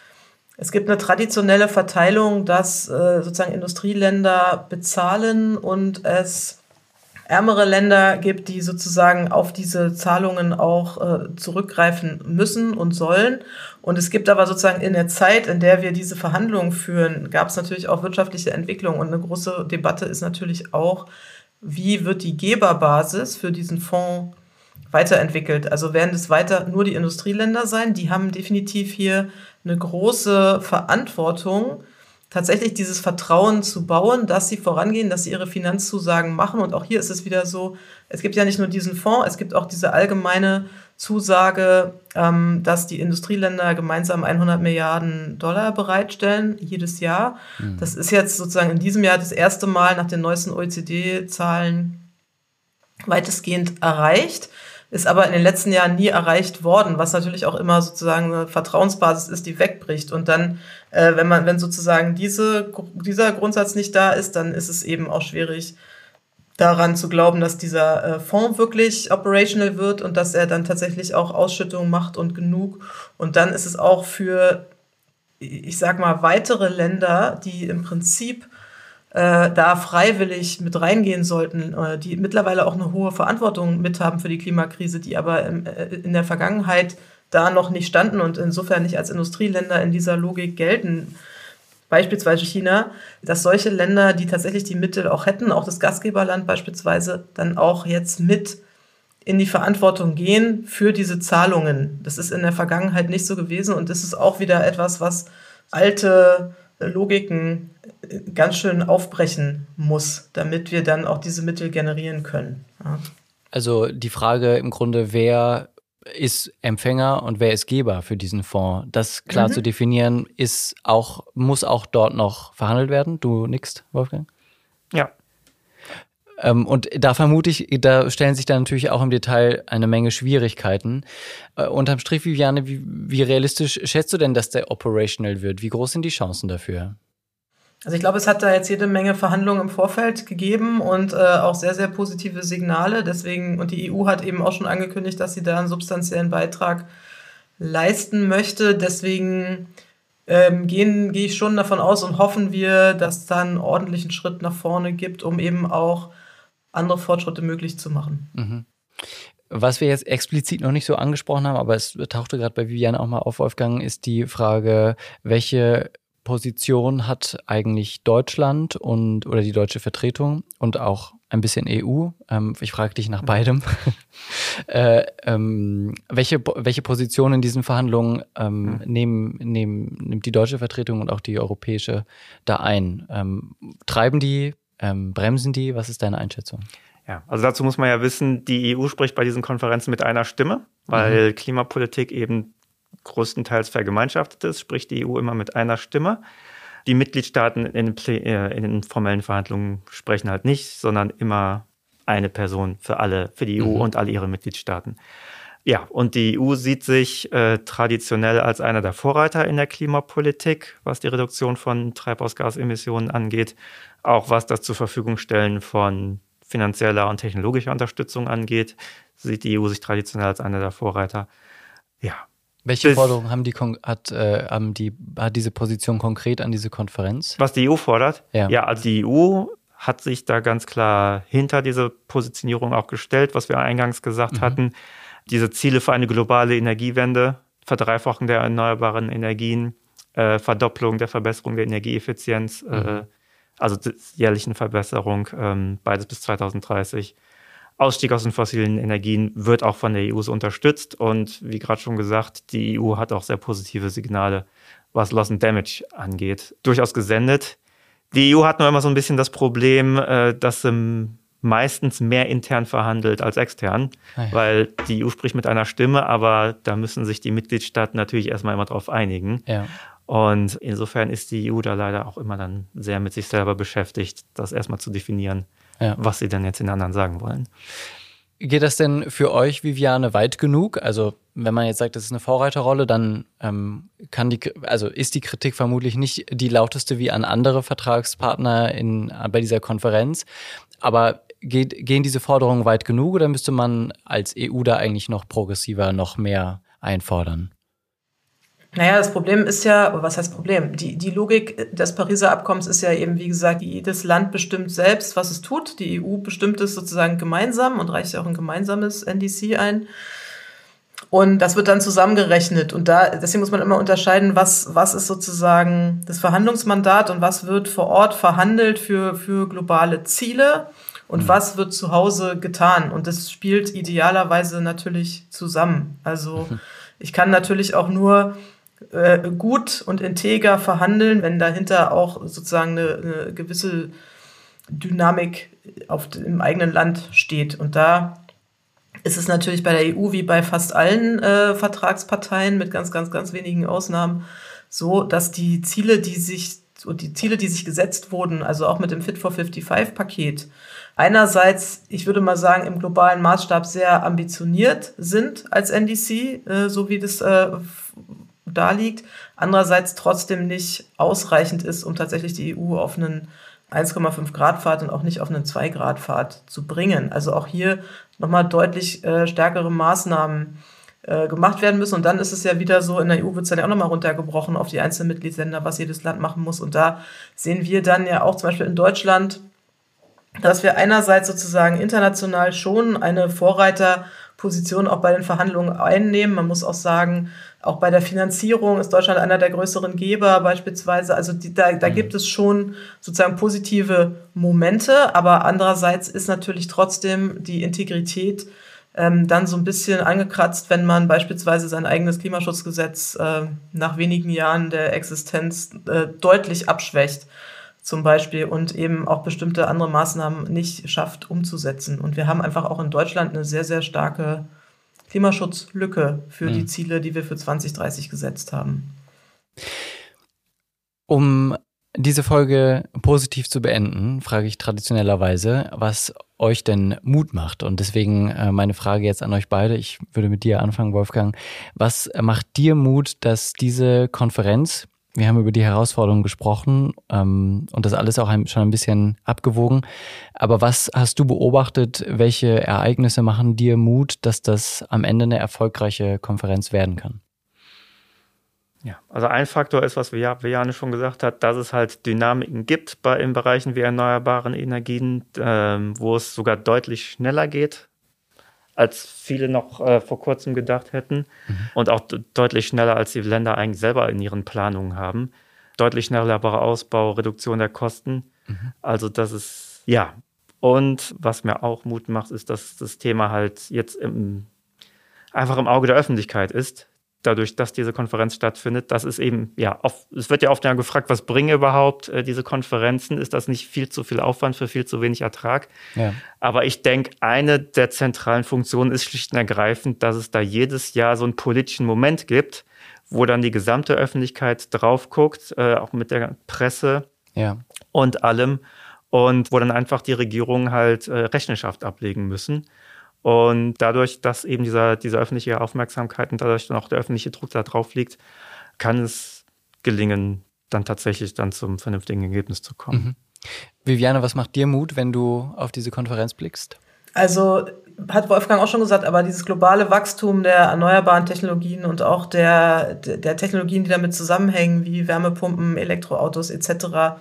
es gibt eine traditionelle Verteilung, dass äh, sozusagen Industrieländer bezahlen und es ärmere Länder gibt, die sozusagen auf diese Zahlungen auch äh, zurückgreifen müssen und sollen. Und es gibt aber sozusagen in der Zeit, in der wir diese Verhandlungen führen, gab es natürlich auch wirtschaftliche Entwicklung. Und eine große Debatte ist natürlich auch, wie wird die Geberbasis für diesen Fonds weiterentwickelt. Also werden es weiter nur die Industrieländer sein. Die haben definitiv hier eine große Verantwortung, tatsächlich dieses Vertrauen zu bauen, dass sie vorangehen, dass sie ihre Finanzzusagen machen. Und auch hier ist es wieder so, es gibt ja nicht nur diesen Fonds, es gibt auch diese allgemeine Zusage, ähm, dass die Industrieländer gemeinsam 100 Milliarden Dollar bereitstellen, jedes Jahr. Mhm. Das ist jetzt sozusagen in diesem Jahr das erste Mal nach den neuesten OECD-Zahlen weitestgehend erreicht ist aber in den letzten Jahren nie erreicht worden, was natürlich auch immer sozusagen eine Vertrauensbasis ist, die wegbricht. Und dann, äh, wenn man, wenn sozusagen diese, dieser Grundsatz nicht da ist, dann ist es eben auch schwierig, daran zu glauben, dass dieser äh, Fonds wirklich operational wird und dass er dann tatsächlich auch Ausschüttungen macht und genug. Und dann ist es auch für, ich sag mal, weitere Länder, die im Prinzip äh, da freiwillig mit reingehen sollten, äh, die mittlerweile auch eine hohe Verantwortung mithaben für die Klimakrise, die aber im, äh, in der Vergangenheit da noch nicht standen und insofern nicht als Industrieländer in dieser Logik gelten. Beispielsweise China, dass solche Länder, die tatsächlich die Mittel auch hätten, auch das Gastgeberland beispielsweise, dann auch jetzt mit in die Verantwortung gehen für diese Zahlungen. Das ist in der Vergangenheit nicht so gewesen und das ist auch wieder etwas, was alte Logiken ganz schön aufbrechen muss, damit wir dann auch diese Mittel generieren können. Ja. Also die Frage im Grunde, wer ist Empfänger und wer ist Geber für diesen Fonds? Das klar mhm. zu definieren, ist auch, muss auch dort noch verhandelt werden. Du nix, Wolfgang? Ja. Ähm, und da vermute ich, da stellen sich dann natürlich auch im Detail eine Menge Schwierigkeiten. Äh, unterm Strich, Viviane, wie, wie realistisch schätzt du denn, dass der operational wird? Wie groß sind die Chancen dafür? Also ich glaube, es hat da jetzt jede Menge Verhandlungen im Vorfeld gegeben und äh, auch sehr, sehr positive Signale. Deswegen, und die EU hat eben auch schon angekündigt, dass sie da einen substanziellen Beitrag leisten möchte. Deswegen ähm, gehen, gehe ich schon davon aus und hoffen wir, dass es da einen ordentlichen Schritt nach vorne gibt, um eben auch andere Fortschritte möglich zu machen. Mhm. Was wir jetzt explizit noch nicht so angesprochen haben, aber es tauchte gerade bei Viviane auch mal auf, Wolfgang, ist die Frage, welche Position hat eigentlich Deutschland und oder die deutsche Vertretung und auch ein bisschen EU? Ähm, ich frage dich nach beidem. äh, ähm, welche, welche Position in diesen Verhandlungen ähm, nehmen, nehmen, nimmt die deutsche Vertretung und auch die europäische da ein? Ähm, treiben die, ähm, bremsen die? Was ist deine Einschätzung? Ja, also dazu muss man ja wissen, die EU spricht bei diesen Konferenzen mit einer Stimme, weil mhm. Klimapolitik eben größtenteils vergemeinschaftet ist, spricht die EU immer mit einer Stimme. Die Mitgliedstaaten in den, äh, in den formellen Verhandlungen sprechen halt nicht, sondern immer eine Person für alle, für die EU mhm. und alle ihre Mitgliedstaaten. Ja, und die EU sieht sich äh, traditionell als einer der Vorreiter in der Klimapolitik, was die Reduktion von Treibhausgasemissionen angeht, auch was das zur Verfügung stellen von finanzieller und technologischer Unterstützung angeht, sieht die EU sich traditionell als einer der Vorreiter. Ja. Welche Forderungen haben die, hat, äh, haben die, hat diese Position konkret an diese Konferenz? Was die EU fordert? Ja, ja also die EU hat sich da ganz klar hinter diese Positionierung auch gestellt, was wir eingangs gesagt mhm. hatten diese Ziele für eine globale Energiewende, Verdreifachung der erneuerbaren Energien, äh, Verdopplung der Verbesserung der Energieeffizienz, äh, mhm. äh, also jährlichen Verbesserung, ähm, beides bis 2030. Ausstieg aus den fossilen Energien wird auch von der EU so unterstützt und wie gerade schon gesagt, die EU hat auch sehr positive Signale, was Loss and Damage angeht, durchaus gesendet. Die EU hat nur immer so ein bisschen das Problem, äh, dass im meistens mehr intern verhandelt als extern, ah ja. weil die EU spricht mit einer Stimme, aber da müssen sich die Mitgliedstaaten natürlich erstmal immer drauf einigen. Ja. Und insofern ist die EU da leider auch immer dann sehr mit sich selber beschäftigt, das erstmal zu definieren, ja. was sie denn jetzt den anderen sagen wollen. Geht das denn für euch, Viviane, weit genug? Also, wenn man jetzt sagt, das ist eine Vorreiterrolle, dann ähm, kann die, also ist die Kritik vermutlich nicht die lauteste wie an andere Vertragspartner in, bei dieser Konferenz. Aber geht, gehen diese Forderungen weit genug oder müsste man als EU da eigentlich noch progressiver, noch mehr einfordern? Naja, das Problem ist ja, was heißt Problem? Die, die Logik des Pariser Abkommens ist ja eben, wie gesagt, jedes Land bestimmt selbst, was es tut. Die EU bestimmt es sozusagen gemeinsam und reicht ja auch ein gemeinsames NDC ein. Und das wird dann zusammengerechnet. Und da, deswegen muss man immer unterscheiden, was, was ist sozusagen das Verhandlungsmandat und was wird vor Ort verhandelt für, für globale Ziele und mhm. was wird zu Hause getan. Und das spielt idealerweise natürlich zusammen. Also ich kann natürlich auch nur äh, gut und integer verhandeln, wenn dahinter auch sozusagen eine, eine gewisse Dynamik auf, im eigenen Land steht. Und da ist es natürlich bei der EU wie bei fast allen äh, Vertragsparteien mit ganz, ganz, ganz wenigen Ausnahmen so, dass die Ziele, die sich und die Ziele, die sich gesetzt wurden, also auch mit dem Fit for 55 Paket, einerseits, ich würde mal sagen, im globalen Maßstab sehr ambitioniert sind als NDC, äh, so wie das äh, da liegt, andererseits trotzdem nicht ausreichend ist, um tatsächlich die EU auf einen 1,5 Grad Pfad und auch nicht auf einen 2 Grad Pfad zu bringen. Also auch hier nochmal deutlich äh, stärkere Maßnahmen äh, gemacht werden müssen. Und dann ist es ja wieder so, in der EU wird es dann ja auch nochmal runtergebrochen auf die einzelnen Mitgliedsländer, was jedes Land machen muss. Und da sehen wir dann ja auch zum Beispiel in Deutschland dass wir einerseits sozusagen international schon eine Vorreiterposition auch bei den Verhandlungen einnehmen. Man muss auch sagen, auch bei der Finanzierung ist Deutschland einer der größeren Geber beispielsweise. Also die, da, da mhm. gibt es schon sozusagen positive Momente, aber andererseits ist natürlich trotzdem die Integrität ähm, dann so ein bisschen angekratzt, wenn man beispielsweise sein eigenes Klimaschutzgesetz äh, nach wenigen Jahren der Existenz äh, deutlich abschwächt zum Beispiel und eben auch bestimmte andere Maßnahmen nicht schafft umzusetzen. Und wir haben einfach auch in Deutschland eine sehr, sehr starke Klimaschutzlücke für mhm. die Ziele, die wir für 2030 gesetzt haben. Um diese Folge positiv zu beenden, frage ich traditionellerweise, was euch denn Mut macht. Und deswegen äh, meine Frage jetzt an euch beide. Ich würde mit dir anfangen, Wolfgang. Was macht dir Mut, dass diese Konferenz, wir haben über die Herausforderungen gesprochen ähm, und das alles auch ein, schon ein bisschen abgewogen. Aber was hast du beobachtet? Welche Ereignisse machen dir Mut, dass das am Ende eine erfolgreiche Konferenz werden kann? Ja, also ein Faktor ist, was Viane schon gesagt hat, dass es halt Dynamiken gibt bei, in Bereichen wie erneuerbaren Energien, ähm, wo es sogar deutlich schneller geht als viele noch äh, vor kurzem gedacht hätten mhm. und auch deutlich schneller, als die Länder eigentlich selber in ihren Planungen haben. Deutlich schnellerer Ausbau, Reduktion der Kosten. Mhm. Also das ist, ja. Und was mir auch Mut macht, ist, dass das Thema halt jetzt im, einfach im Auge der Öffentlichkeit ist dadurch, dass diese Konferenz stattfindet, das ist eben, ja, oft, es wird ja oft gefragt, was bringen überhaupt äh, diese Konferenzen? Ist das nicht viel zu viel Aufwand für viel zu wenig Ertrag? Ja. Aber ich denke, eine der zentralen Funktionen ist schlicht und ergreifend, dass es da jedes Jahr so einen politischen Moment gibt, wo dann die gesamte Öffentlichkeit drauf guckt, äh, auch mit der Presse ja. und allem. Und wo dann einfach die Regierungen halt äh, Rechenschaft ablegen müssen. Und dadurch, dass eben dieser, diese öffentliche Aufmerksamkeit und dadurch dann auch der öffentliche Druck da drauf liegt, kann es gelingen, dann tatsächlich dann zum vernünftigen Ergebnis zu kommen. Mhm. Viviane, was macht dir Mut, wenn du auf diese Konferenz blickst? Also hat Wolfgang auch schon gesagt, aber dieses globale Wachstum der erneuerbaren Technologien und auch der, der Technologien, die damit zusammenhängen, wie Wärmepumpen, Elektroautos etc.,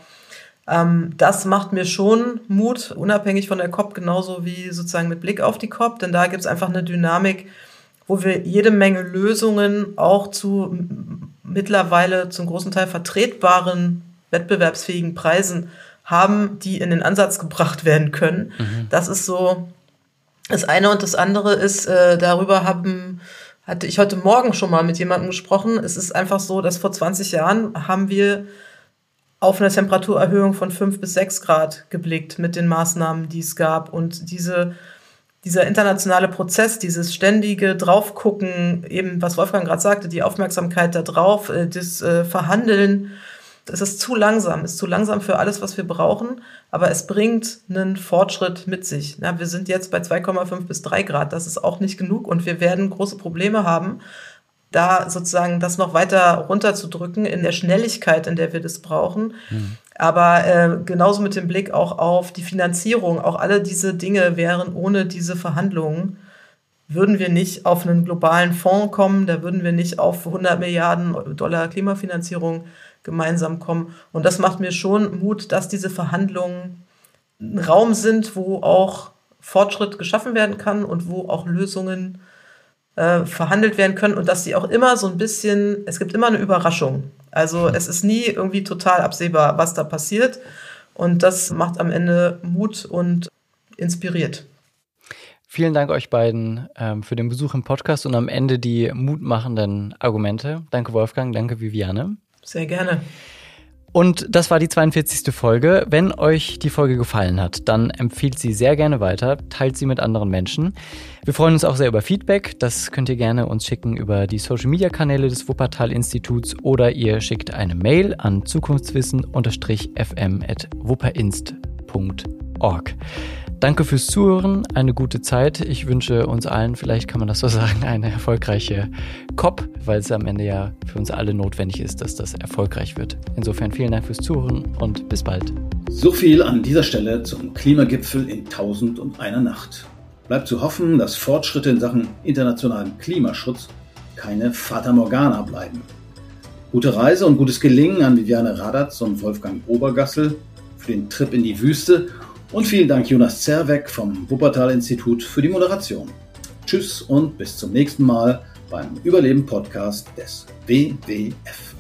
ähm, das macht mir schon Mut, unabhängig von der COP, genauso wie sozusagen mit Blick auf die COP, denn da gibt es einfach eine Dynamik, wo wir jede Menge Lösungen auch zu mittlerweile zum großen Teil vertretbaren, wettbewerbsfähigen Preisen haben, die in den Ansatz gebracht werden können. Mhm. Das ist so das eine und das andere ist, äh, darüber haben, hatte ich heute Morgen schon mal mit jemandem gesprochen. Es ist einfach so, dass vor 20 Jahren haben wir auf eine Temperaturerhöhung von 5 bis 6 Grad geblickt mit den Maßnahmen, die es gab. Und diese, dieser internationale Prozess, dieses ständige Draufgucken, eben was Wolfgang gerade sagte, die Aufmerksamkeit da drauf, äh, das äh, Verhandeln, es ist zu langsam, ist zu langsam für alles, was wir brauchen, aber es bringt einen Fortschritt mit sich. Ja, wir sind jetzt bei 2,5 bis 3 Grad, das ist auch nicht genug und wir werden große Probleme haben, da sozusagen das noch weiter runterzudrücken in der Schnelligkeit, in der wir das brauchen. Mhm. Aber äh, genauso mit dem Blick auch auf die Finanzierung, auch alle diese Dinge wären ohne diese Verhandlungen würden wir nicht auf einen globalen Fonds kommen, da würden wir nicht auf 100 Milliarden Dollar Klimafinanzierung gemeinsam kommen. Und das macht mir schon Mut, dass diese Verhandlungen ein Raum sind, wo auch Fortschritt geschaffen werden kann und wo auch Lösungen äh, verhandelt werden können und dass sie auch immer so ein bisschen, es gibt immer eine Überraschung. Also es ist nie irgendwie total absehbar, was da passiert. Und das macht am Ende Mut und inspiriert. Vielen Dank euch beiden ähm, für den Besuch im Podcast und am Ende die mutmachenden Argumente. Danke Wolfgang, danke Viviane. Sehr gerne. Und das war die 42. Folge. Wenn euch die Folge gefallen hat, dann empfiehlt sie sehr gerne weiter, teilt sie mit anderen Menschen. Wir freuen uns auch sehr über Feedback. Das könnt ihr gerne uns schicken über die Social Media Kanäle des Wuppertal Instituts oder ihr schickt eine Mail an zukunftswissen-fm@wupperinst.org. Danke fürs Zuhören, eine gute Zeit. Ich wünsche uns allen, vielleicht kann man das so sagen, eine erfolgreiche COP, weil es am Ende ja für uns alle notwendig ist, dass das erfolgreich wird. Insofern vielen Dank fürs Zuhören und bis bald. So viel an dieser Stelle zum Klimagipfel in Tausend und einer Nacht. Bleibt zu hoffen, dass Fortschritte in Sachen internationalen Klimaschutz keine Fata Morgana bleiben. Gute Reise und gutes Gelingen an Viviane Radatz und Wolfgang Obergassel für den Trip in die Wüste und vielen Dank Jonas Zerweck vom Wuppertal-Institut für die Moderation. Tschüss und bis zum nächsten Mal beim Überleben-Podcast des WWF.